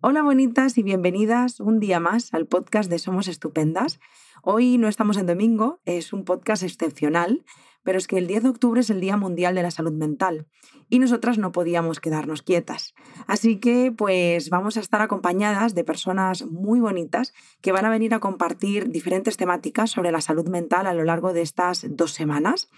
Hola bonitas y bienvenidas un día más al podcast de Somos Estupendas. Hoy no estamos en domingo, es un podcast excepcional, pero es que el 10 de octubre es el Día Mundial de la Salud Mental y nosotras no podíamos quedarnos quietas. Así que pues vamos a estar acompañadas de personas muy bonitas que van a venir a compartir diferentes temáticas sobre la salud mental a lo largo de estas dos semanas.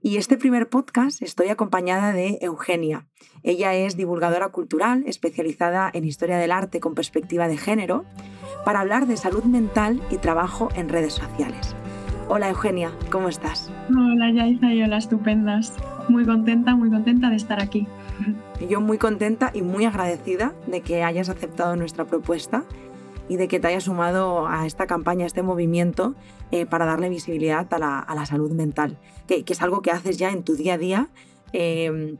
Y este primer podcast estoy acompañada de Eugenia. Ella es divulgadora cultural especializada en historia del arte con perspectiva de género para hablar de salud mental y trabajo en redes sociales. Hola Eugenia, ¿cómo estás? Hola Yaiza y hola estupendas. Muy contenta, muy contenta de estar aquí. Yo muy contenta y muy agradecida de que hayas aceptado nuestra propuesta y de que te hayas sumado a esta campaña, a este movimiento eh, para darle visibilidad a la, salud mental, que, es algo que haces ya en tu día a día. Em,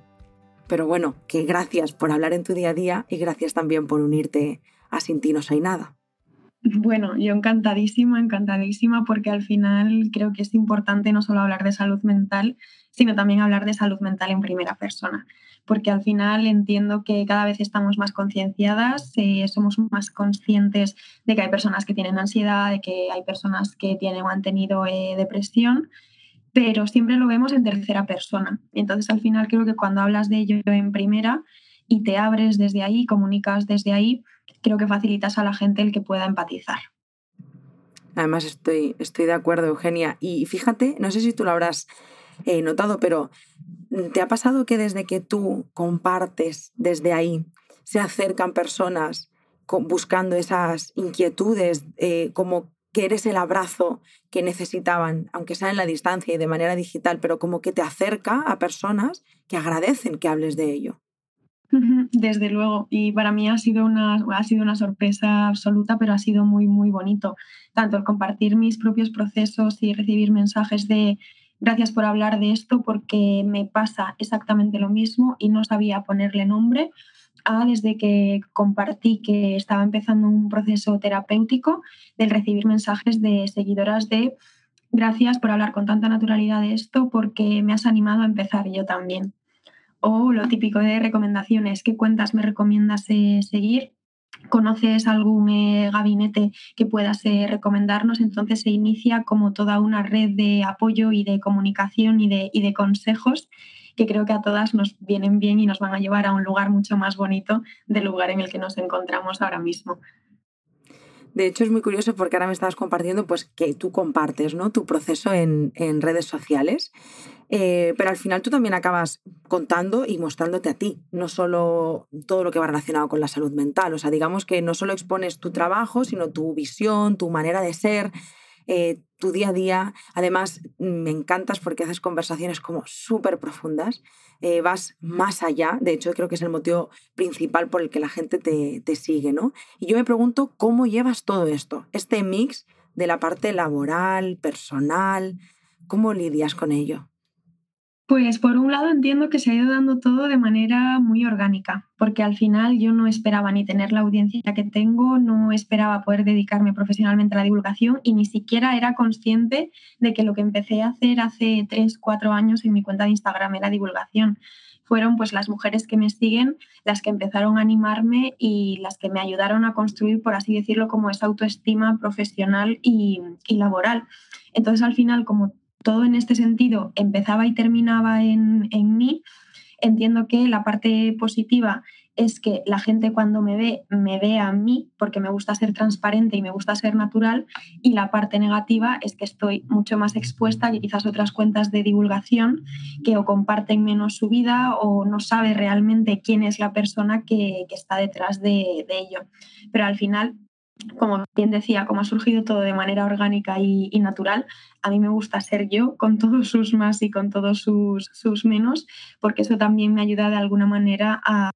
pero bueno, que gracias por hablar en tu día a día y gracias también por unirte a Sin ti no soy nada. Bueno, yo encantadísima, encantadísima, porque al final creo que es importante no solo hablar de salud mental, sino también hablar de salud mental en primera persona, porque al final entiendo que cada vez estamos más concienciadas, eh, somos más conscientes de que hay personas que tienen ansiedad, de que hay personas que tienen o han tenido eh, depresión, pero siempre lo vemos en tercera persona. Entonces al final creo que cuando hablas de ello en primera y te abres desde ahí, comunicas desde ahí, creo que facilitas a la gente el que pueda empatizar. Además, estoy, estoy de acuerdo, Eugenia. Y fíjate, no sé si tú lo habrás he notado, pero ¿te ha pasado que desde que tú compartes desde ahí se acercan personas buscando esas inquietudes, eh, como que eres el abrazo que necesitaban, aunque sea en la distancia y de manera digital, pero como que te acerca a personas que agradecen que hables de ello? Desde luego, y para mí ha sido, una, ha sido una sorpresa absoluta, pero ha sido muy, muy bonito. Tanto el compartir mis propios procesos y recibir mensajes de gracias por hablar de esto porque me pasa exactamente lo mismo y no sabía ponerle nombre. A desde que compartí que estaba empezando un proceso terapéutico, del recibir mensajes de seguidoras de gracias por hablar con tanta naturalidad de esto porque me has animado a empezar yo también. O lo típico de recomendaciones, ¿qué cuentas me recomiendas seguir? conoces algún eh, gabinete que puedas eh, recomendarnos, entonces se inicia como toda una red de apoyo y de comunicación y de consejos que creo que a todas nos vienen bien y nos van a llevar a un lugar mucho más bonito del lugar en el que nos encontramos ahora mismo. De hecho, es muy curioso porque ahora me estabas compartiendo pues, que tú compartes ¿no? tu proceso en, en redes sociales, eh, pero al final tú también acabas contando y mostrándote a ti, no solo todo lo que va relacionado con la salud mental. O sea, digamos que no solo expones tu trabajo, sino tu visión, tu manera de ser, eh, tu día a día. Además, me encantas porque haces conversaciones como súper profundas, eh, vas más allá, de hecho creo que es el motivo principal por el que la gente te, te sigue, ¿no? Y yo me pregunto cómo llevas todo esto, este mix de la parte laboral, personal, ¿cómo lidias con ello? Pues por un lado entiendo que se ha ido dando todo de manera muy orgánica, porque al final yo no esperaba ni tener la audiencia que tengo, no esperaba poder dedicarme profesionalmente a la divulgación y ni siquiera era consciente de que lo que empecé a hacer hace tres, cuatro años en mi cuenta de Instagram era divulgación. Fueron pues las mujeres que me siguen las que empezaron a animarme y las que me ayudaron a construir, por así decirlo, como esa autoestima profesional y laboral. Entonces al final, como todo en este sentido empezaba y terminaba en, mí, entiendo que la parte positiva es que la gente cuando me ve, me ve a mí porque me gusta ser transparente y me gusta ser natural. Y la parte negativa es que estoy mucho más expuesta que quizás otras cuentas de divulgación que o comparten menos su vida o no sabe realmente quién es la persona que, está detrás de, de ello. Pero al final como bien decía, como ha surgido todo de manera orgánica y, natural, a mí me gusta ser yo con todos sus más y con todos sus, sus menos, porque eso también me ayuda de alguna manera a,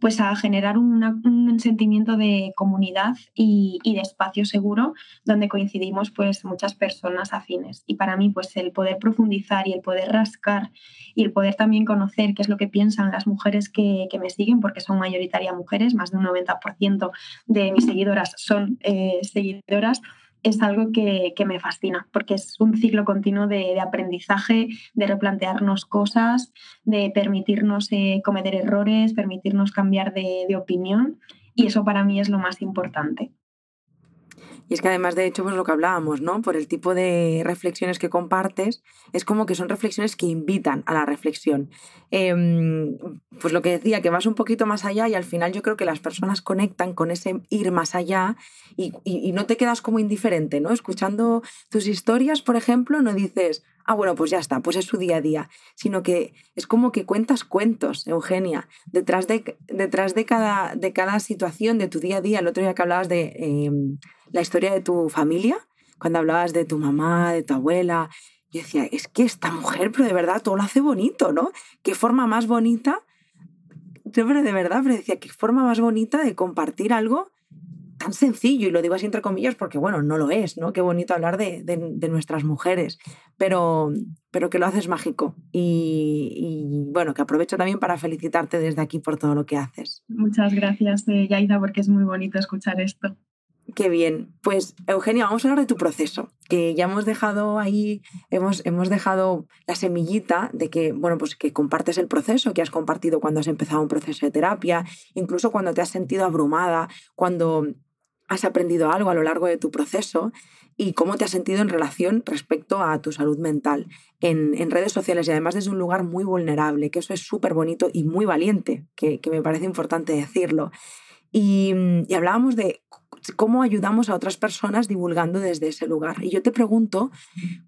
pues a generar un sentimiento de comunidad y, de espacio seguro donde coincidimos pues muchas personas afines. Y para mí pues el poder profundizar y el poder rascar y el poder también conocer qué es lo que piensan las mujeres que, me siguen, porque son mayoritaria mujeres, más de un 90% de mis seguidoras son eh, seguidoras, es algo que, me fascina, porque es un ciclo continuo de, aprendizaje, de replantearnos cosas, de permitirnos eh, cometer errores, permitirnos cambiar de, opinión y eso para mí es lo más importante. Y es que además, de hecho, pues lo que hablábamos, ¿no? Por el tipo de reflexiones que compartes, es como que son reflexiones que invitan a la reflexión. Em, pues lo que decía, que vas un poquito más allá y al final yo creo que las personas conectan con ese ir más allá y, y no te quedas como indiferente, ¿no? Escuchando tus historias, por ejemplo, no dices, ah, bueno, pues ya está, pues es su día a día, sino que es como que cuentas cuentos, Eugenia, detrás de, detrás de, cada, de cada situación de tu día a día. El otro día que hablabas de em, la historia de tu familia, cuando hablabas de tu mamá, de tu abuela, yo decía, es que esta mujer, pero de verdad, todo lo hace bonito, ¿no? Qué forma más bonita, yo pero de verdad, pero decía, qué forma más bonita de compartir algo tan sencillo, y lo digo así entre comillas porque, bueno, no lo es, ¿no? Qué bonito hablar de, de, nuestras mujeres, pero, pero que lo haces mágico. Y, bueno, que aprovecho también para felicitarte desde aquí por todo lo que haces. Muchas gracias, eh, Yaida, porque es muy bonito escuchar esto. Qué bien. Pues Eugenia, vamos a hablar de tu proceso, que ya hemos dejado ahí, hemos, hemos dejado la semillita de que, bueno, pues que compartes el proceso que has compartido cuando has empezado un proceso de terapia, incluso cuando te has sentido abrumada, cuando has aprendido algo a lo largo de tu proceso y cómo te has sentido en relación respecto a tu salud mental en, redes sociales y además desde un lugar muy vulnerable, que eso es súper bonito y muy valiente, que, me parece importante decirlo. Y, y, hablábamos de cómo ayudamos a otras personas divulgando desde ese lugar. Y yo te pregunto,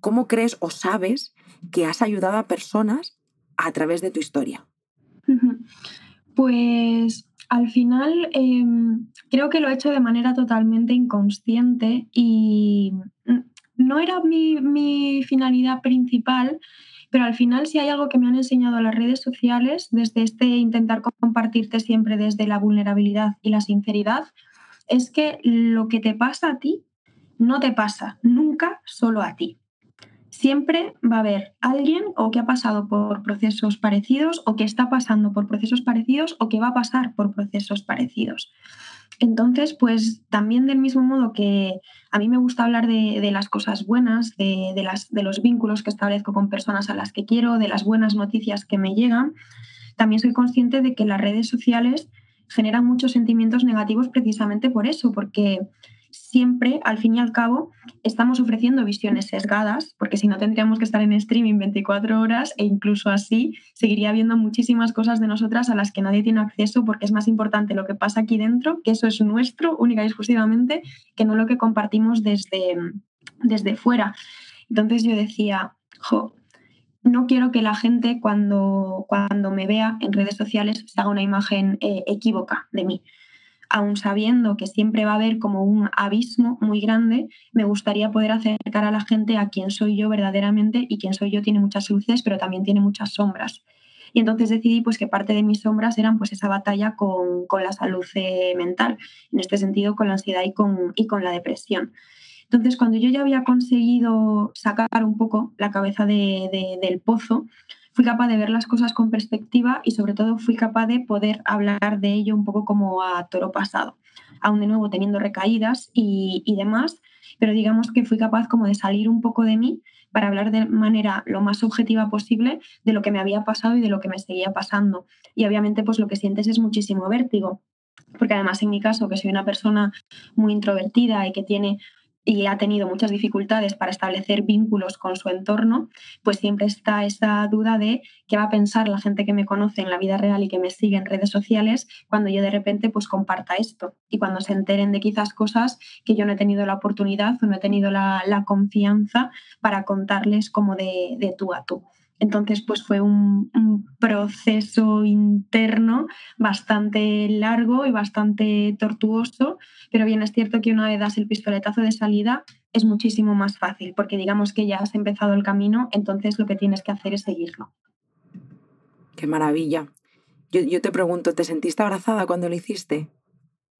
¿cómo crees o sabes que has ayudado a personas a través de tu historia? Pues al final em, creo que lo he hecho de manera totalmente inconsciente y no era mi, finalidad principal, pero al final si hay algo que me han enseñado las redes sociales, desde este intentar compartirte siempre desde la vulnerabilidad y la sinceridad, es que lo que te pasa a ti no te pasa nunca solo a ti siempre va a haber alguien o que ha pasado por procesos parecidos o que está pasando por procesos parecidos o que va a pasar por procesos parecidos. Entonces, pues también del mismo modo que a mí me gusta hablar de, las cosas buenas, de, las, de los vínculos que establezco con personas a las que quiero, de las buenas noticias que me llegan, también soy consciente de que las redes sociales generan muchos sentimientos negativos precisamente por eso, porque siempre, al fin y al cabo, estamos ofreciendo visiones sesgadas, porque si no tendríamos que estar en streaming 24 horas e incluso así seguiría habiendo muchísimas cosas de nosotras a las que nadie tiene acceso porque es más importante lo que pasa aquí dentro, que eso es nuestro única y exclusivamente, que no lo que compartimos desde, desde fuera. Entonces yo decía, jo, no quiero que la gente cuando, cuando me vea en redes sociales se haga una imagen eh, equívoca de mí aun sabiendo que siempre va a haber como un abismo muy grande, me gustaría poder acercar a la gente a quién soy yo verdaderamente y quién soy yo tiene muchas luces, pero también tiene muchas sombras. Y entonces decidí pues, que parte de mis sombras eran pues, esa batalla con, la salud eh, mental, en este sentido con la ansiedad y con, y con la depresión. Entonces, cuando yo ya había conseguido sacar un poco la cabeza del pozo, fui capaz de ver las cosas con perspectiva y sobre todo fui capaz de poder hablar de ello un poco como a toro pasado, aún de nuevo teniendo recaídas y, demás, pero digamos que fui capaz como de salir un poco de mí para hablar de manera lo más objetiva posible de lo que me había pasado y de lo que me seguía pasando. Y obviamente pues lo que sientes es muchísimo vértigo, porque además en mi caso, que soy una persona muy introvertida y que tiene y ha tenido muchas dificultades para establecer vínculos con su entorno, pues siempre está esa duda de qué va a pensar la gente que me conoce en la vida real y que me sigue en redes sociales cuando yo de repente pues comparta esto y cuando se enteren de quizás cosas que yo no he tenido la oportunidad o no he tenido la, confianza para contarles como de, de tú a tú. Entonces, pues fue un, proceso interno bastante largo y bastante tortuoso, pero bien es cierto que una vez das el pistoletazo de salida es muchísimo más fácil, porque digamos que ya has empezado el camino, entonces lo que tienes que hacer es seguirlo. Qué maravilla. Yo, te pregunto, ¿te sentiste abrazada cuando lo hiciste?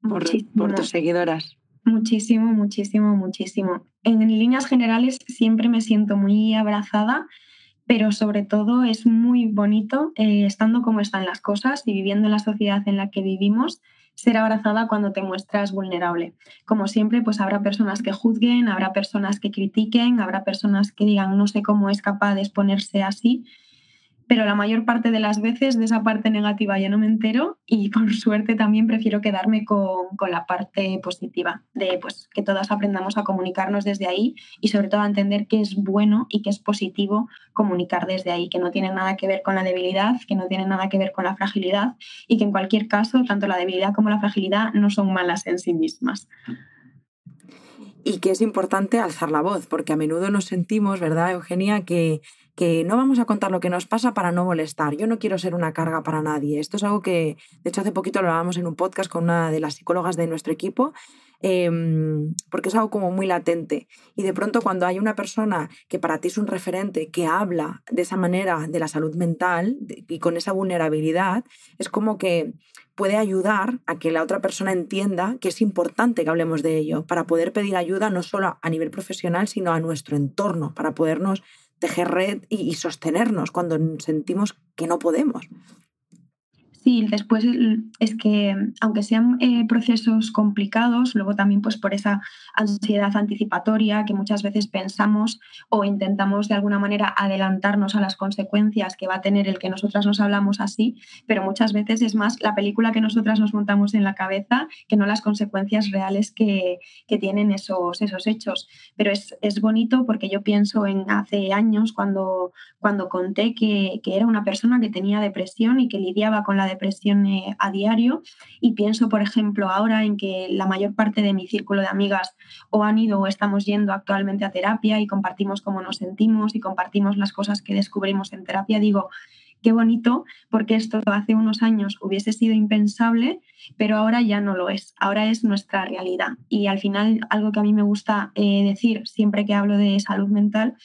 Por, por tus seguidoras. Muchísimo, muchísimo, muchísimo. En líneas generales siempre me siento muy abrazada pero sobre todo es muy bonito, eh, estando como están las cosas y viviendo en la sociedad en la que vivimos, ser abrazada cuando te muestras vulnerable. Como siempre, pues habrá personas que juzguen, habrá personas que critiquen, habrá personas que digan no sé cómo es capaz de exponerse así, pero la mayor parte de las veces de esa parte negativa ya no me entero y por suerte también prefiero quedarme con, la parte positiva, de pues, que todas aprendamos a comunicarnos desde ahí y sobre todo a entender que es bueno y que es positivo comunicar desde ahí, que no tiene nada que ver con la debilidad, que no tiene nada que ver con la fragilidad y que en cualquier caso tanto la debilidad como la fragilidad no son malas en sí mismas y que es importante alzar la voz, porque a menudo nos sentimos, ¿verdad, Eugenia?, que que no vamos a contar lo que nos pasa para no molestar. Yo no quiero ser una carga para nadie. Esto es algo que, de hecho, hace poquito lo hablábamos en un podcast con una de las psicólogas de nuestro equipo, em, porque es algo como muy latente. Y de pronto cuando hay una persona que para ti es un referente, que habla de esa manera de la salud mental y con esa vulnerabilidad, es como que puede ayudar a que la otra persona entienda que es importante que hablemos de ello, para poder pedir ayuda no solo a nivel profesional, sino a nuestro entorno, para podernos tejer red y, sostenernos cuando sentimos que no podemos. Sí, después es que aunque sean eh, procesos complicados, luego también pues por esa ansiedad anticipatoria que muchas veces pensamos o intentamos de alguna manera adelantarnos a las consecuencias que va a tener el que nosotras nos hablamos así, pero muchas veces es más la película que nosotras nos montamos en la cabeza que no las consecuencias reales que, que tienen esos, esos hechos. Pero es, es, bonito porque yo pienso en hace años cuando, cuando conté que, que era una persona que tenía depresión y que lidiaba con la depresión eh, a diario y pienso, por ejemplo, ahora en que la mayor parte de mi círculo de amigas o han ido o estamos yendo actualmente a terapia y compartimos cómo nos sentimos y compartimos las cosas que descubrimos en terapia, digo, qué bonito, porque esto hace unos años hubiese sido impensable, pero ahora ya no lo es, ahora es nuestra realidad. Y al final, algo que a mí me gusta eh, decir siempre que hablo de salud mental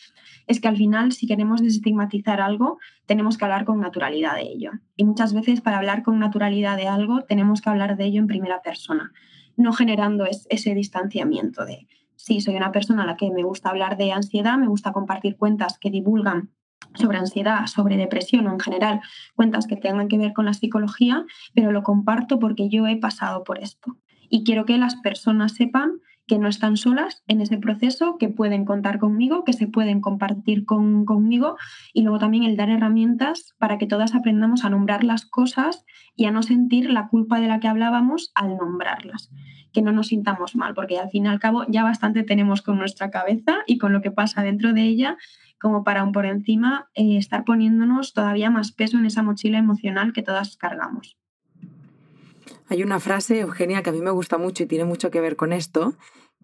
es que al final, si queremos desestigmatizar algo, tenemos que hablar con naturalidad de ello. Y muchas veces para hablar con naturalidad de algo, tenemos que hablar de ello en primera persona, no generando ese distanciamiento de, sí, soy una persona a la que me gusta hablar de ansiedad, me gusta compartir cuentas que divulgan sobre ansiedad, sobre depresión o en general cuentas que tengan que ver con la psicología, pero lo comparto porque yo he pasado por esto. Y quiero que las personas sepan que no están solas en ese proceso, que pueden contar conmigo, que se pueden compartir con, conmigo y luego también el dar herramientas para que todas aprendamos a nombrar las cosas y a no sentir la culpa de la que hablábamos al nombrarlas, que no nos sintamos mal, porque al fin y al cabo ya bastante tenemos con nuestra cabeza y con lo que pasa dentro de ella como para aún por encima eh, estar poniéndonos todavía más peso en esa mochila emocional que todas cargamos. Hay una frase, Eugenia, que a mí me gusta mucho y tiene mucho que ver con esto,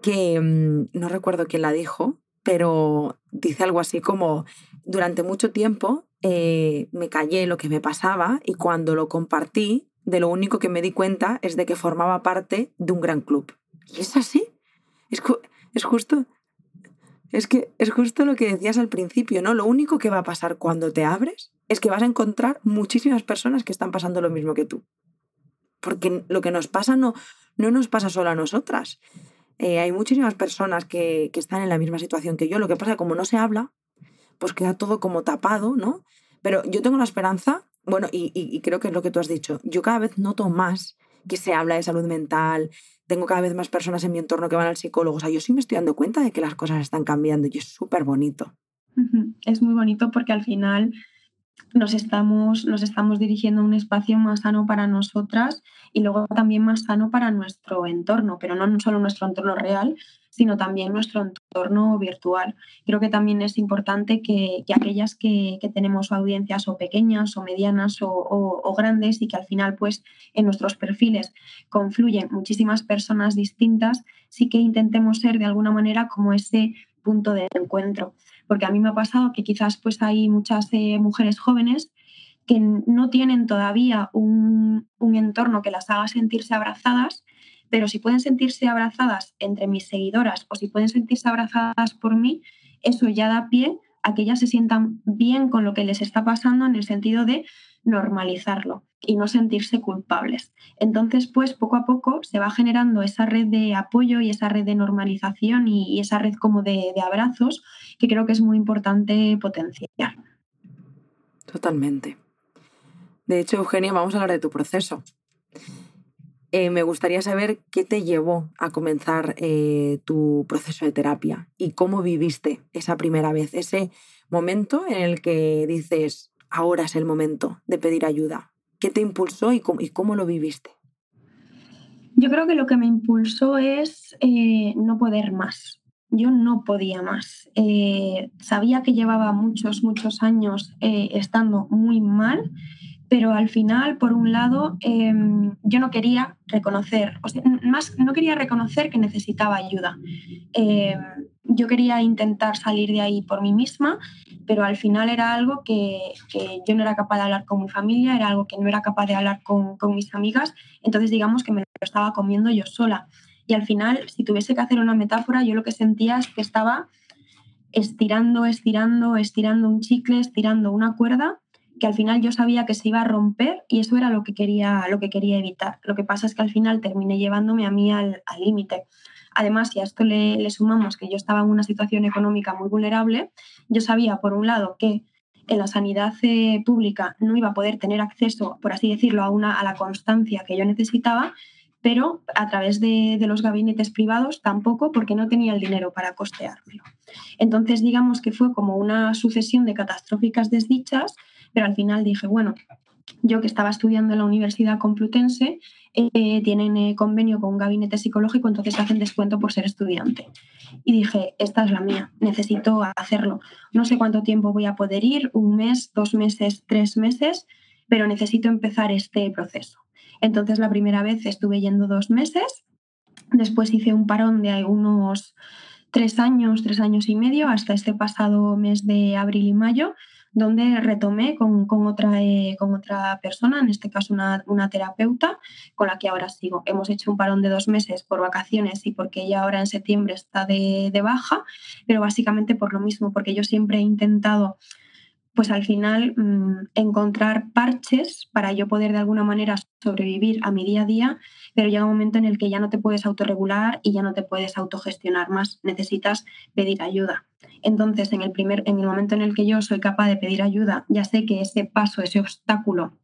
que mm, no recuerdo quién la dijo, pero dice algo así como, durante mucho tiempo eh, me callé lo que me pasaba y cuando lo compartí, de lo único que me di cuenta es de que formaba parte de un gran club. Y es así. Es, es justo. Es que es justo lo que decías al principio, ¿no? Lo único que va a pasar cuando te abres es que vas a encontrar muchísimas personas que están pasando lo mismo que tú porque lo que nos pasa no, no nos pasa solo a nosotras. Eh, hay muchísimas personas que, están en la misma situación que yo. Lo que pasa es que como no se habla, pues queda todo como tapado, ¿no? Pero yo tengo la esperanza, bueno, y, y, creo que es lo que tú has dicho, yo cada vez noto más que se habla de salud mental, tengo cada vez más personas en mi entorno que van al psicólogo. O sea, yo sí me estoy dando cuenta de que las cosas están cambiando y es súper bonito. Es muy bonito porque al final nos estamos, nos estamos dirigiendo a un espacio más sano para nosotras y luego también más sano para nuestro entorno, pero no solo nuestro entorno real, sino también nuestro entorno virtual. Creo que también es importante que, aquellas que, tenemos audiencias o pequeñas o medianas o, o, grandes y que al final pues en nuestros perfiles confluyen muchísimas personas distintas, sí que intentemos ser de alguna manera como ese punto de encuentro porque a mí me ha pasado que quizás pues hay muchas eh, mujeres jóvenes que no tienen todavía un, entorno que las haga sentirse abrazadas, pero si pueden sentirse abrazadas entre mis seguidoras o si pueden sentirse abrazadas por mí, eso ya da pie a que ellas se sientan bien con lo que les está pasando en el sentido de normalizarlo y no sentirse culpables. Entonces, pues poco a poco se va generando esa red de apoyo y esa red de normalización y, esa red como de, abrazos que creo que es muy importante potenciar. Totalmente. De hecho, Eugenia, vamos a hablar de tu proceso. Eh, me gustaría saber qué te llevó a comenzar eh, tu proceso de terapia y cómo viviste esa primera vez, ese momento en el que dices, ahora es el momento de pedir ayuda? ¿Qué te impulsó y cómo, lo viviste? Yo creo que lo que me impulsó es eh, no poder más. Yo no podía más. Eh, sabía que llevaba muchos, muchos años eh, estando muy mal pero al final, por un lado, em, yo no quería reconocer, más no quería reconocer que necesitaba ayuda. Yo quería intentar salir de ahí por mí misma, pero al final era algo que, yo no era capaz de hablar con mi familia, era algo que no era capaz de hablar con, con mis amigas, entonces digamos que me lo estaba comiendo yo sola. Y al final, si tuviese que hacer una metáfora, yo lo que sentía es que estaba estirando, estirando, estirando un chicle, estirando una cuerda que al final yo sabía que se iba a romper y eso era lo que quería, lo que quería evitar. Lo que pasa es que al final terminé llevándome a mí al límite. Además, si a esto le, sumamos que yo estaba en una situación económica muy vulnerable, yo sabía, por un lado, que en la sanidad eh, pública no iba a poder tener acceso, por así decirlo, a, una, a la constancia que yo necesitaba, pero a través de, de, los gabinetes privados tampoco, porque no tenía el dinero para costeármelo. Entonces, digamos que fue como una sucesión de catastróficas desdichas pero al final dije, bueno, yo que estaba estudiando en la Universidad Complutense, eh, tienen eh, convenio con un gabinete psicológico, entonces hacen descuento por ser estudiante. Y dije, esta es la mía, necesito hacerlo. No sé cuánto tiempo voy a poder ir, un mes, dos meses, tres meses, pero necesito empezar este proceso. Entonces la primera vez estuve yendo dos meses, después hice un parón de unos tres años, tres años y medio, hasta este pasado mes de abril y mayo, donde retomé con, otra, eh, con otra persona, en este caso una, terapeuta, con la que ahora sigo. Hemos hecho un parón de dos meses por vacaciones y porque ella ahora en septiembre está de, de baja, pero básicamente por lo mismo, porque yo siempre he intentado pues al final mm, encontrar parches para yo poder de alguna manera sobrevivir a mi día a día, pero llega un momento en el que ya no te puedes autorregular y ya no te puedes autogestionar más, necesitas pedir ayuda. Entonces, en el, primer, en el momento en el que yo soy capaz de pedir ayuda, ya sé que ese paso, ese obstáculo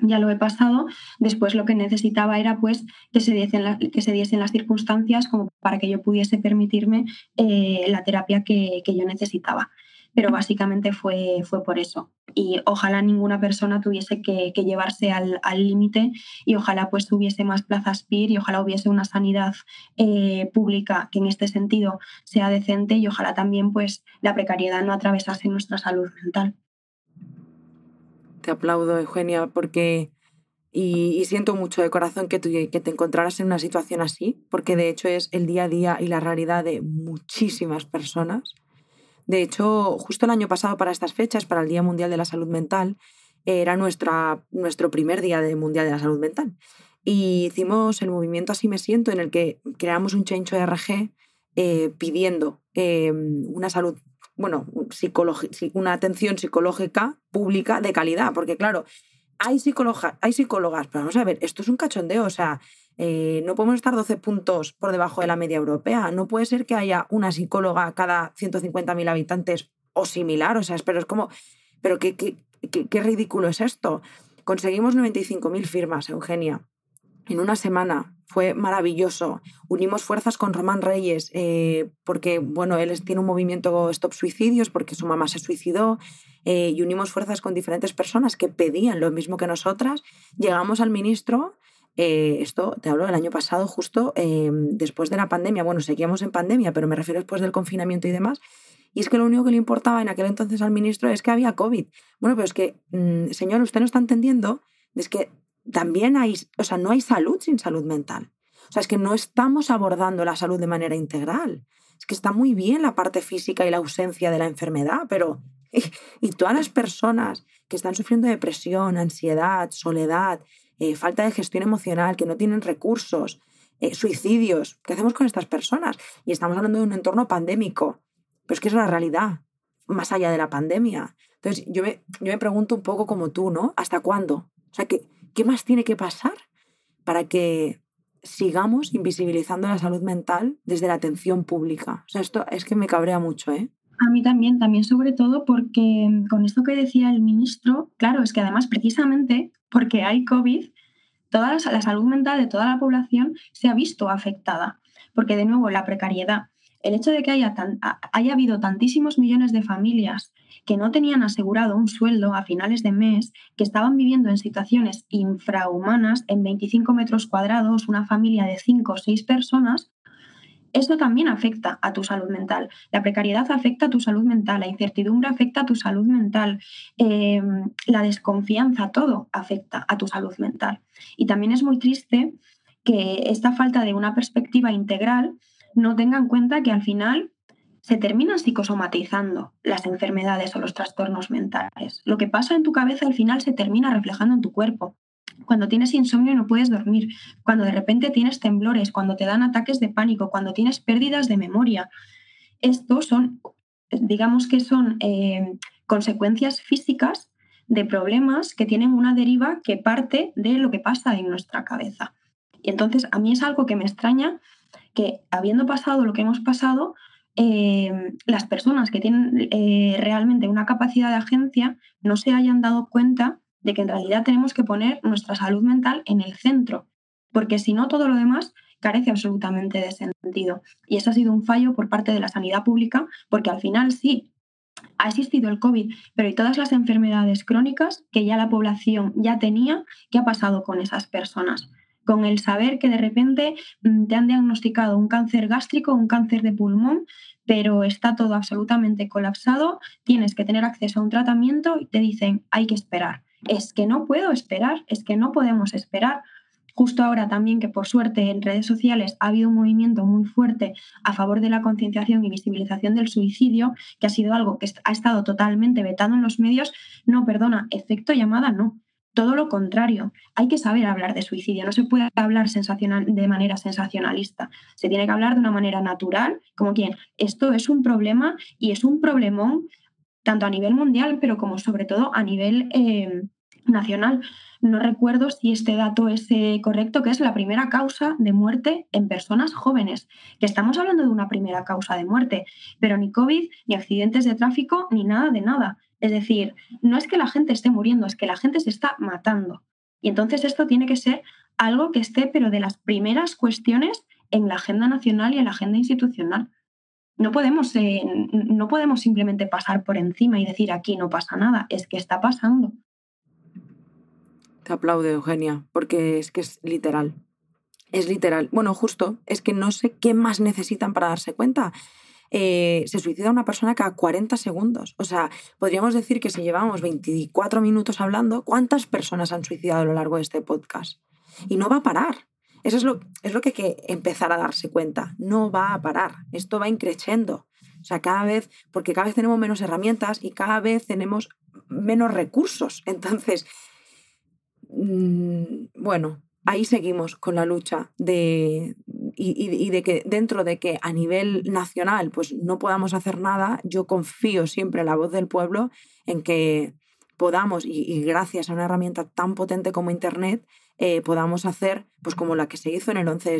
ya lo he pasado, después lo que necesitaba era pues que se diesen, las circunstancias como para que yo pudiese permitirme eh, la terapia que, que, yo necesitaba pero básicamente fue, fue por eso. Y ojalá ninguna persona tuviese que, llevarse al límite y ojalá pues hubiese más plazas PIR y ojalá hubiese una sanidad eh, pública que en este sentido sea decente y ojalá también pues la precariedad no atravesase nuestra salud mental. Te aplaudo, Eugenia, porque y, siento mucho de corazón que, tú, que te encontraras en una situación así, porque de hecho es el día a día y la realidad de muchísimas personas. De hecho, justo el año pasado para estas fechas, para el Día Mundial de la Salud Mental, era nuestra, nuestro primer Día de Mundial de la Salud Mental. Y hicimos el movimiento Así me siento, en el que creamos un Change.org eh, pidiendo eh, una salud, bueno, una atención psicológica pública de calidad, porque claro, hay, hay psicólogas, pero vamos a ver, esto es un cachondeo, o sea, eh, no podemos estar 12 puntos por debajo de la media europea. No puede ser que haya una psicóloga cada 150.000 habitantes o similar. O sea, pero es como, pero qué, qué, qué, ridículo es esto. Conseguimos 95.000 firmas, Eugenia. En una semana fue maravilloso. Unimos fuerzas con Román Reyes, eh, porque bueno, él tiene un movimiento Stop Suicidios, porque su mamá se suicidó, eh, y unimos fuerzas con diferentes personas que pedían lo mismo que nosotras. Llegamos al ministro eh, esto te hablo del año pasado, justo eh, después de la pandemia. Bueno, seguíamos en pandemia, pero me refiero después del confinamiento y demás. Y es que lo único que le importaba en aquel entonces al ministro es que había COVID. Bueno, pero es que, mm, señor, usted no está entendiendo, es que también hay, o sea, no hay salud sin salud mental. O sea, es que no estamos abordando la salud de manera integral. Es que está muy bien la parte física y la ausencia de la enfermedad, pero y todas las personas que están sufriendo depresión, ansiedad, soledad, eh, falta de gestión emocional, que no tienen recursos, eh, suicidios. ¿Qué hacemos con estas personas? Y estamos hablando de un entorno pandémico, pero es que es la realidad, más allá de la pandemia. Entonces, yo me, yo me pregunto un poco como tú, ¿no? ¿Hasta cuándo? O sea, ¿qué, ¿qué más tiene que pasar para que sigamos invisibilizando la salud mental desde la atención pública? O sea, esto es que me cabrea mucho, ¿eh? A mí también, también sobre todo porque con esto que decía el ministro, claro, es que además precisamente porque hay COVID, toda la salud mental de toda la población se ha visto afectada, porque de nuevo la precariedad, el hecho de que haya, haya habido tantísimos millones de familias que no tenían asegurado un sueldo a finales de mes, que estaban viviendo en situaciones infrahumanas en 25 metros cuadrados, una familia de 5 o 6 personas, esto también afecta a tu salud mental. La precariedad afecta a tu salud mental, la incertidumbre afecta a tu salud mental, em, la desconfianza, todo afecta a tu salud mental. Y también es muy triste que esta falta de una perspectiva integral no tenga en cuenta que al final se terminan psicosomatizando las enfermedades o los trastornos mentales. Lo que pasa en tu cabeza al final se termina reflejando en tu cuerpo. Cuando tienes insomnio no puedes dormir, cuando de repente tienes temblores, cuando te dan ataques de pánico, cuando tienes pérdidas de memoria. Estos son, digamos que son eh, consecuencias físicas de problemas que tienen una deriva que parte de lo que pasa en nuestra cabeza. Y entonces a mí es algo que me extraña que habiendo pasado lo que hemos pasado, Em, las personas que tienen eh, realmente una capacidad de agencia no se hayan dado cuenta de que en realidad tenemos que poner nuestra salud mental en el centro, porque si no todo lo demás carece absolutamente de sentido. Y eso ha sido un fallo por parte de la sanidad pública, porque al final sí, ha existido el COVID, pero y todas las enfermedades crónicas que ya la población ya tenía, ¿qué ha pasado con esas personas? con el saber que de repente mm, te han diagnosticado un cáncer gástrico, un cáncer de pulmón, pero está todo absolutamente colapsado, tienes que tener acceso a un tratamiento y te dicen, hay que esperar. Es que no puedo esperar, es que no podemos esperar. Justo ahora también que por suerte en redes sociales ha habido un movimiento muy fuerte a favor de la concienciación y visibilización del suicidio, que ha sido algo que ha estado totalmente vetado en los medios, no, perdona, efecto llamada no. Todo lo contrario, hay que saber hablar de suicidio, no se puede hablar sensacional, de manera sensacionalista, se tiene que hablar de una manera natural, como quien, esto es un problema y es un problemón tanto a nivel mundial, pero como sobre todo a nivel eh, nacional. No recuerdo si este dato es eh, correcto, que es la primera causa de muerte en personas jóvenes, que estamos hablando de una primera causa de muerte, pero ni COVID, ni accidentes de tráfico, ni nada de nada. Es decir, no es que la gente esté muriendo, es que la gente se está matando. Y entonces esto tiene que ser algo que esté, pero de las primeras cuestiones en la agenda nacional y en la agenda institucional. No podemos, eh, no podemos simplemente pasar por encima y decir aquí no pasa nada, es que está pasando. Te aplaudo, Eugenia, porque es que es literal. Es literal. Bueno, justo, es que no sé qué más necesitan para darse cuenta. Eh, se suicida una persona cada 40 segundos. O sea, podríamos decir que si llevamos 24 minutos hablando, ¿cuántas personas han suicidado a lo largo de este podcast? Y no va a parar. Eso es lo, es lo que hay que empezar a darse cuenta. No va a parar. Esto va increciendo. O sea, cada vez, porque cada vez tenemos menos herramientas y cada vez tenemos menos recursos. Entonces, bueno, ahí seguimos con la lucha de, y, de que dentro de que a nivel nacional pues no podamos hacer nada, yo confío siempre en la voz del pueblo en que podamos, y, gracias a una herramienta tan potente como Internet, eh, podamos hacer, pues como la que se hizo en el 11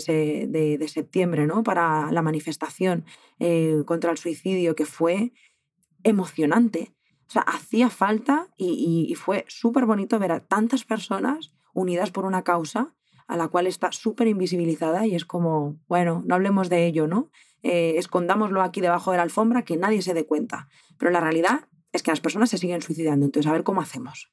de, septiembre, ¿no? Para la manifestación eh, contra el suicidio, que fue emocionante. O sea, hacía falta y, fue súper bonito ver a tantas personas unidas por una causa a la cual está súper invisibilizada y es como, bueno, no hablemos de ello, ¿no? Eh, escondámoslo aquí debajo de la alfombra, que nadie se dé cuenta. Pero la realidad es que las personas se siguen suicidando, entonces a ver cómo hacemos.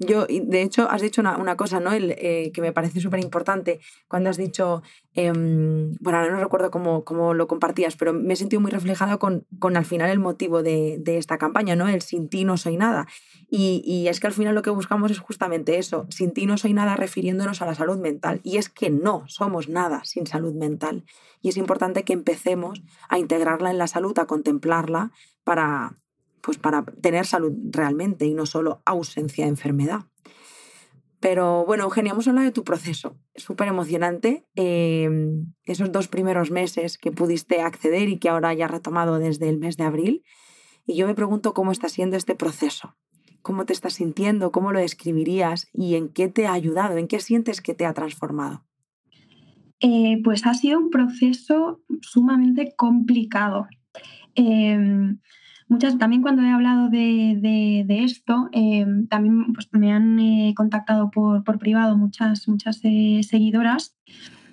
Yo, de hecho, has dicho una, cosa, ¿no? El, eh, que me parece súper importante cuando has dicho, em, bueno, ahora no recuerdo cómo, cómo, lo compartías, pero me he sentido muy reflejada con, con al final el motivo de, de, esta campaña, ¿no? El sin ti no soy nada. Y, y, es que al final lo que buscamos es justamente eso, sin ti no soy nada refiriéndonos a la salud mental. Y es que no somos nada sin salud mental. Y es importante que empecemos a integrarla en la salud, a contemplarla para, pues para tener salud realmente y no solo ausencia de enfermedad. Pero bueno, Eugenia, hemos hablado de tu proceso. Es súper emocionante. Em, esos dos primeros meses que pudiste acceder y que ahora ya has retomado desde el mes de abril. Y yo me pregunto cómo está siendo este proceso. ¿Cómo te estás sintiendo? ¿Cómo lo describirías? ¿Y en qué te ha ayudado? ¿En qué sientes que te ha transformado? Eh, pues ha sido un proceso sumamente complicado. Em, Muchas, también cuando he hablado de, esto, eh, también pues, me han eh, contactado por, privado muchas, muchas eh, seguidoras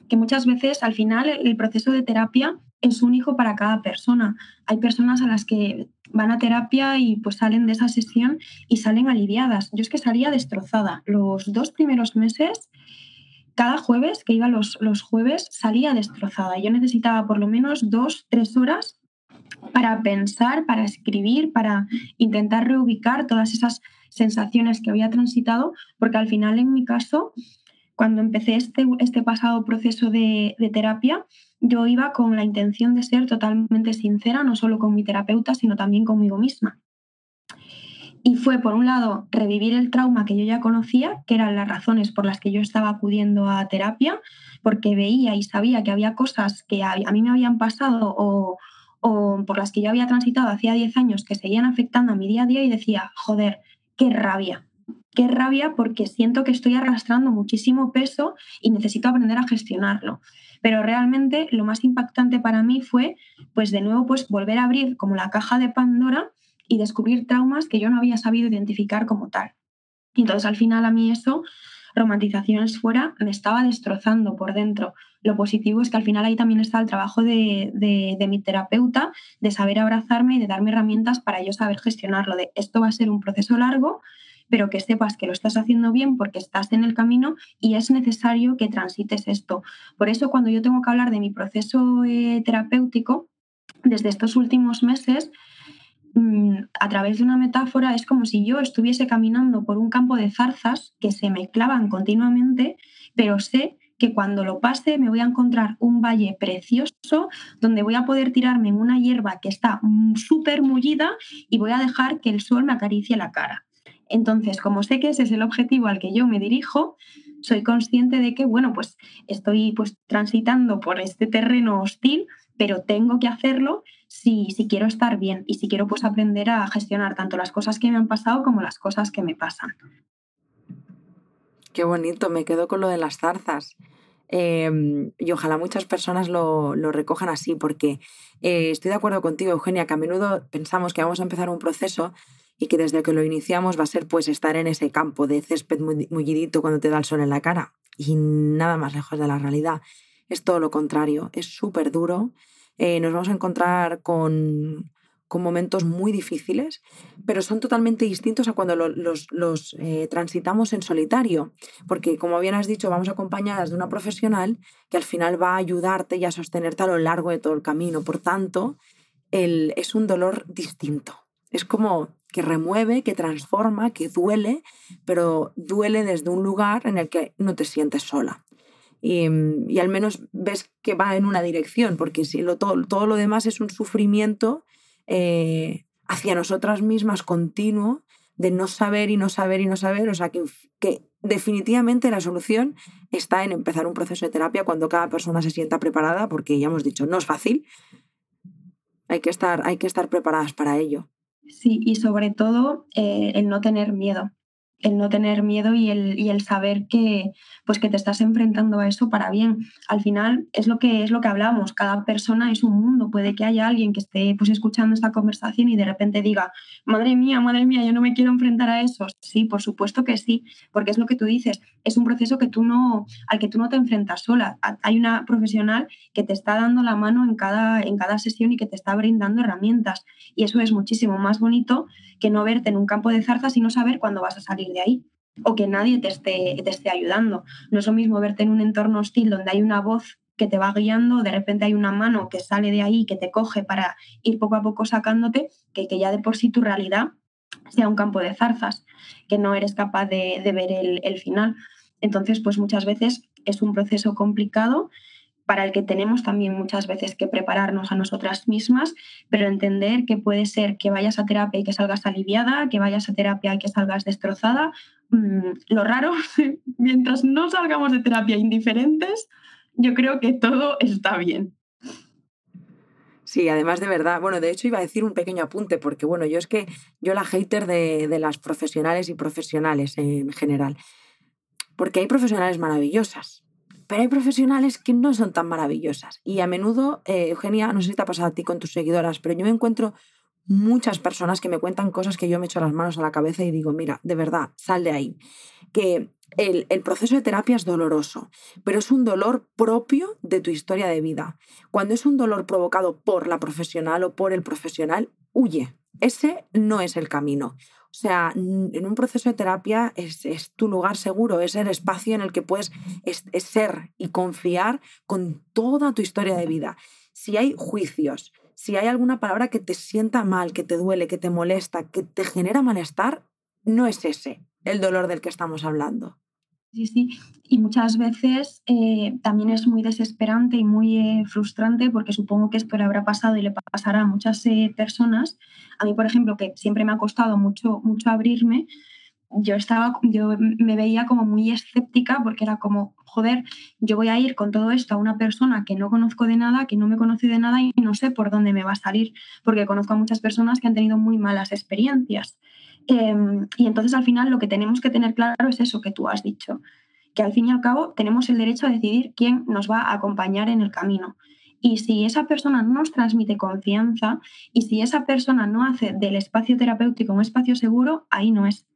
que muchas veces al final el proceso de terapia es único para cada persona. Hay personas a las que van a terapia y pues salen de esa sesión y salen aliviadas. Yo es que salía destrozada. Los dos primeros meses, cada jueves, que iba los, los jueves, salía destrozada. Yo necesitaba por lo menos dos, tres horas para pensar, para escribir, para intentar reubicar todas esas sensaciones que había transitado, porque al final en mi caso, cuando empecé este, este pasado proceso de, de terapia, yo iba con la intención de ser totalmente sincera, no solo con mi terapeuta, sino también conmigo misma. Y fue, por un lado, revivir el trauma que yo ya conocía, que eran las razones por las que yo estaba acudiendo a terapia, porque veía y sabía que había cosas que a, mí me habían pasado o, o por las que yo había transitado hacía 10 años que seguían afectando a mi día a día y decía, joder, qué rabia, qué rabia porque siento que estoy arrastrando muchísimo peso y necesito aprender a gestionarlo. Pero realmente lo más impactante para mí fue, pues de nuevo, pues volver a abrir como la caja de Pandora y descubrir traumas que yo no había sabido identificar como tal. Entonces al final a mí eso, romantizaciones fuera, me estaba destrozando por dentro. Lo positivo es que al final ahí también está el trabajo de, de, mi terapeuta, de saber abrazarme y de darme herramientas para yo saber gestionarlo, de esto va a ser un proceso largo, pero que sepas que lo estás haciendo bien porque estás en el camino y es necesario que transites esto. Por eso cuando yo tengo que hablar de mi proceso eh, terapéutico, desde estos últimos meses, a través de una metáfora, es como si yo estuviese caminando por un campo de zarzas que se me clavan continuamente, pero sé que cuando lo pase me voy a encontrar un valle precioso donde voy a poder tirarme en una hierba que está mm, súper mullida y voy a dejar que el sol me acaricie la cara. Entonces, como sé que ese es el objetivo al que yo me dirijo, soy consciente de que, bueno, pues estoy pues transitando por este terreno hostil, pero tengo que hacerlo si, si quiero estar bien y si quiero pues aprender a gestionar tanto las cosas que me han pasado como las cosas que me pasan. Qué bonito, me quedo con lo de las zarzas. Em, y ojalá muchas personas lo, recojan así, porque eh, estoy de acuerdo contigo, Eugenia, que a menudo pensamos que vamos a empezar un proceso y que desde que lo iniciamos va a ser pues estar en ese campo de césped mullidito cuando te da el sol en la cara y nada más lejos de la realidad. Es todo lo contrario, es súper duro. Eh, nos vamos a encontrar con, con, momentos muy difíciles, pero son totalmente distintos a cuando los, eh, transitamos en solitario, porque como bien has dicho, vamos acompañadas de una profesional que al final va a ayudarte y a sostenerte a lo largo de todo el camino. Por tanto, el, es un dolor distinto. Es como que remueve, que transforma, que duele, pero duele desde un lugar en el que no te sientes sola. Y, al menos ves que va en una dirección, porque si lo, todo, todo lo demás es un sufrimiento eh, hacia nosotras mismas continuo de no saber y no saber y no saber, o sea que, que definitivamente la solución está en empezar un proceso de terapia cuando cada persona se sienta preparada, porque ya hemos dicho, no es fácil, hay que estar, hay que estar preparadas para ello. Sí, y sobre todo eh, el no tener miedo el no tener miedo y el, y el saber que, pues que te estás enfrentando a eso para bien. Al final es lo que es lo que hablamos, cada persona es un mundo, puede que haya alguien que esté pues escuchando esta conversación y de repente diga, madre mía, madre mía, yo no me quiero enfrentar a eso. Sí, por supuesto que sí, porque es lo que tú dices, es un proceso que tú no al que tú no te enfrentas sola. Hay una profesional que te está dando la mano en cada en cada sesión y que te está brindando herramientas y eso es muchísimo más bonito que no verte en un campo de zarzas y no saber cuándo vas a salir de ahí o que nadie te esté, te esté ayudando. No es lo mismo verte en un entorno hostil donde hay una voz que te va guiando, de repente hay una mano que sale de ahí, que te coge para ir poco a poco sacándote, que, que ya de por sí tu realidad sea un campo de zarzas, que no eres capaz de, ver el, el final. Entonces, pues muchas veces es un proceso complicado para el que tenemos también muchas veces que prepararnos a nosotras mismas, pero entender que puede ser que vayas a terapia y que salgas aliviada, que vayas a terapia y que salgas destrozada. Mm, lo raro, mientras no salgamos de terapia indiferentes, yo creo que todo está bien. Sí, además de verdad, bueno, de hecho iba a decir un pequeño apunte, porque bueno, yo es que yo la hater de, de las profesionales y profesionales en general, porque hay profesionales maravillosas, pero hay profesionales que no son tan maravillosas. Y a menudo, eh, Eugenia, no sé si te ha pasado a ti con tus seguidoras, pero yo me encuentro muchas personas que me cuentan cosas que yo me echo las manos a la cabeza y digo, mira, de verdad, sal de ahí. Que el, el, proceso de terapia es doloroso, pero es un dolor propio de tu historia de vida. Cuando es un dolor provocado por la profesional o por el profesional, huye. Ese no es el camino. O sea, en un proceso de terapia es, tu lugar seguro, es el espacio en el que puedes es, es ser y confiar con toda tu historia de vida. Si hay juicios, si hay alguna palabra que te sienta mal, que te duele, que te molesta, que te genera malestar, no es ese el dolor del que estamos hablando. Sí, sí. Y muchas veces eh, también es muy desesperante y muy eh, frustrante porque supongo que esto le habrá pasado y le pasará a muchas eh, personas. A mí, por ejemplo, que siempre me ha costado mucho, mucho abrirme, yo, estaba, yo me veía como muy escéptica porque era como, joder, yo voy a ir con todo esto a una persona que no conozco de nada, que no me conoce de nada y no sé por dónde me va a salir, porque conozco a muchas personas que han tenido muy malas experiencias. Em, y entonces al final lo que tenemos que tener claro es eso que tú has dicho, que al fin y al cabo tenemos el derecho a decidir quién nos va a acompañar en el camino. Y si esa persona no nos transmite confianza y si esa persona no hace del espacio terapéutico un espacio seguro, ahí no es.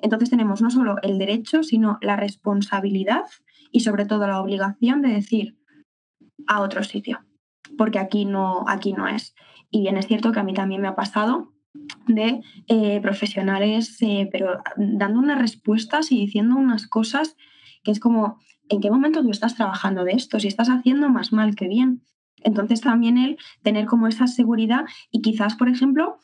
Entonces tenemos no solo el derecho, sino la responsabilidad y sobre todo la obligación de decir a otro sitio, porque aquí no, aquí no es. Y bien es cierto que a mí también me ha pasado de eh, profesionales, eh, pero dando unas respuestas y diciendo unas cosas que es como, ¿en qué momento tú estás trabajando de esto? Si estás haciendo más mal que bien. Entonces también el tener como esa seguridad y quizás, por ejemplo,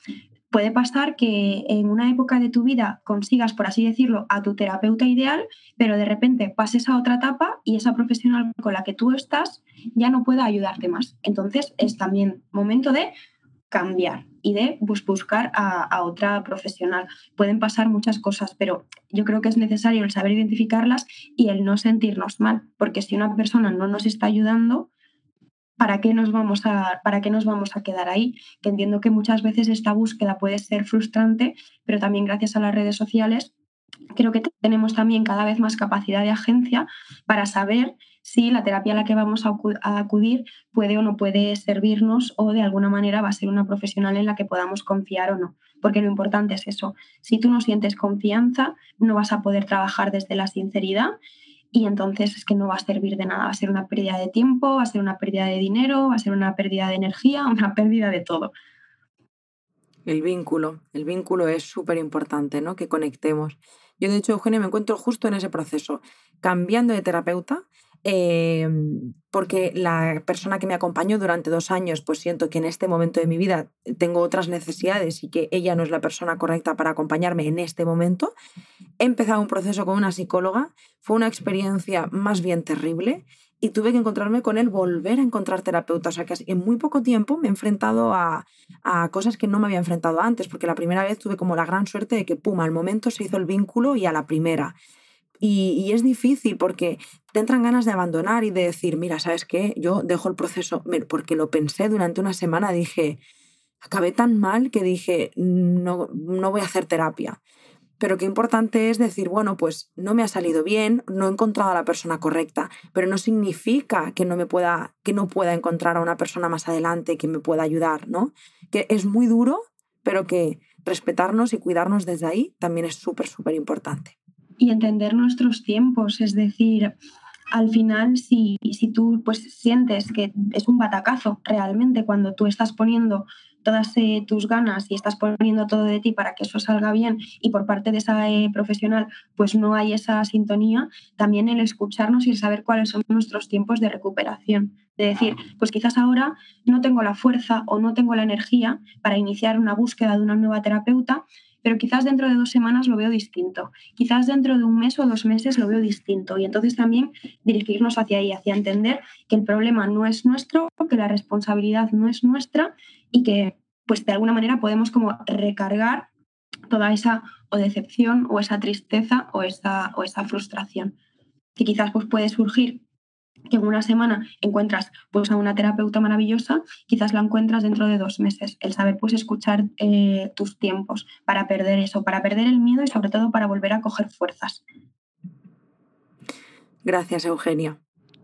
puede pasar que en una época de tu vida consigas, por así decirlo, a tu terapeuta ideal, pero de repente pases a otra etapa y esa profesional con la que tú estás ya no pueda ayudarte más. Entonces es también momento de cambiar y de buscar a, otra profesional. Pueden pasar muchas cosas, pero yo creo que es necesario el saber identificarlas y el no sentirnos mal, porque si una persona no nos está ayudando, ¿para qué nos vamos a, para qué nos vamos a quedar ahí? Que entiendo que muchas veces esta búsqueda puede ser frustrante, pero también gracias a las redes sociales creo que tenemos también cada vez más capacidad de agencia para saber si la terapia a la que vamos a acudir puede o no puede servirnos o de alguna manera va a ser una profesional en la que podamos confiar o no. Porque lo importante es eso. Si tú no sientes confianza, no vas a poder trabajar desde la sinceridad y entonces es que no va a servir de nada. Va a ser una pérdida de tiempo, va a ser una pérdida de dinero, va a ser una pérdida de energía, una pérdida de todo. El vínculo, el vínculo es súper importante, ¿no? Que conectemos. Yo, de hecho, Eugenia, me encuentro justo en ese proceso, cambiando de terapeuta, em, porque la persona que me acompañó durante dos años, pues siento que en este momento de mi vida tengo otras necesidades y que ella no es la persona correcta para acompañarme en este momento. He empezado un proceso con una psicóloga, fue una experiencia más bien terrible y tuve que encontrarme con él, volver a encontrar terapeuta. O sea que en muy poco tiempo me he enfrentado a, a, cosas que no me había enfrentado antes, porque la primera vez tuve como la gran suerte de que, pum, al momento se hizo el vínculo y a la primera. Y, es difícil porque te entran ganas de abandonar y de decir, mira, ¿sabes qué? Yo dejo el proceso, porque lo pensé durante una semana, dije, acabé tan mal que dije, no, no voy a hacer terapia pero qué importante es decir, bueno, pues no me ha salido bien, no he encontrado a la persona correcta, pero no significa que no me pueda, que no pueda encontrar a una persona más adelante que me pueda ayudar, ¿no? Que es muy duro, pero que respetarnos y cuidarnos desde ahí también es súper, súper importante. Y entender nuestros tiempos, es decir, al final, si, si tú pues, sientes que es un batacazo realmente cuando tú estás poniendo todas eh, tus ganas y estás poniendo todo de ti para que eso salga bien y por parte de esa eh, profesional pues no hay esa sintonía, también el escucharnos y el saber cuáles son nuestros tiempos de recuperación. De decir, pues quizás ahora no tengo la fuerza o no tengo la energía para iniciar una búsqueda de una nueva terapeuta, pero quizás dentro de dos semanas lo veo distinto, quizás dentro de un mes o dos meses lo veo distinto. Y entonces también dirigirnos hacia ahí, hacia entender que el problema no es nuestro, que la responsabilidad no es nuestra y que pues de alguna manera podemos como recargar toda esa o decepción o esa tristeza o esa, o esa frustración que quizás pues puede surgir que en una semana encuentras pues a una terapeuta maravillosa, quizás la encuentras dentro de dos meses. El saber pues escuchar eh, tus tiempos para perder eso, para perder el miedo y sobre todo para volver a coger fuerzas. Gracias, Eugenia.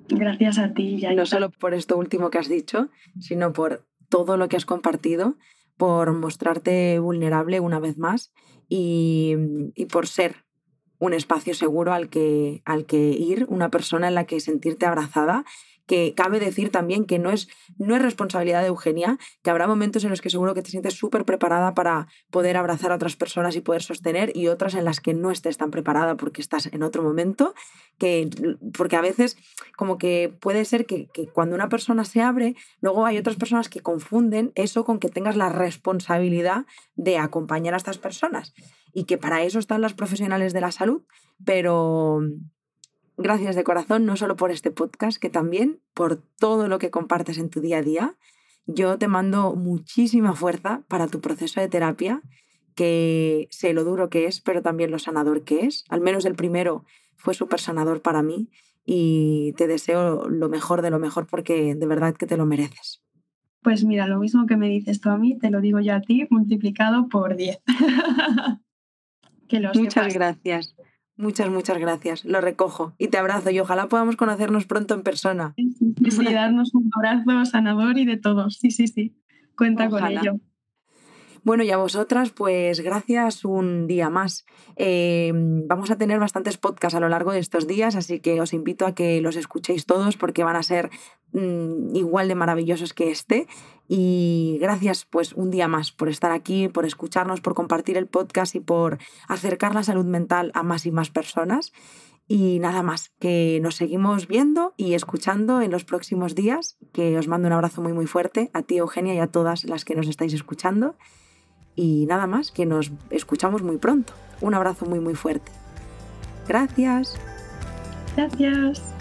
Gracias a ti, No solo por esto último que has dicho, sino por todo lo que has compartido, por mostrarte vulnerable una vez más y, y por ser un espacio seguro al que, al que ir, una persona en la que sentirte abrazada que cabe decir también que no es, no es responsabilidad de Eugenia, que habrá momentos en los que seguro que te sientes súper preparada para poder abrazar a otras personas y poder sostener y otras en las que no estés tan preparada porque estás en otro momento, que, porque a veces como que puede ser que, que cuando una persona se abre, luego hay otras personas que confunden eso con que tengas la responsabilidad de acompañar a estas personas y que para eso están las profesionales de la salud, pero Gracias de corazón, no solo por este podcast, que también por todo lo que compartes en tu día a día. Yo te mando muchísima fuerza para tu proceso de terapia, que sé lo duro que es, pero también lo sanador que es. Al menos el primero fue súper sanador para mí y te deseo lo mejor de lo mejor porque de verdad que te lo mereces. Pues mira, lo mismo que me dices tú a mí, te lo digo yo a ti, multiplicado por 10. Muchas gracias. Muchas, muchas gracias. Lo recojo y te abrazo y ojalá podamos conocernos pronto en persona. Sí, darnos un abrazo sanador y de todos. Sí, sí, sí. Cuenta con ello. Bueno, y a vosotras, pues gracias un día más. Em, vamos a tener bastantes podcasts a lo largo de estos días, así que os invito a que los escuchéis todos porque van a ser mm, igual de maravillosos que este. Y gracias, pues, un día más por estar aquí, por escucharnos, por compartir el podcast y por acercar la salud mental a más y más personas. Y nada más, que nos seguimos viendo y escuchando en los próximos días, que os mando un abrazo muy muy fuerte a ti Eugenia y a todas las que nos estáis escuchando. Y nada más, que nos escuchamos muy pronto. Un abrazo muy muy fuerte. Gracias. Gracias.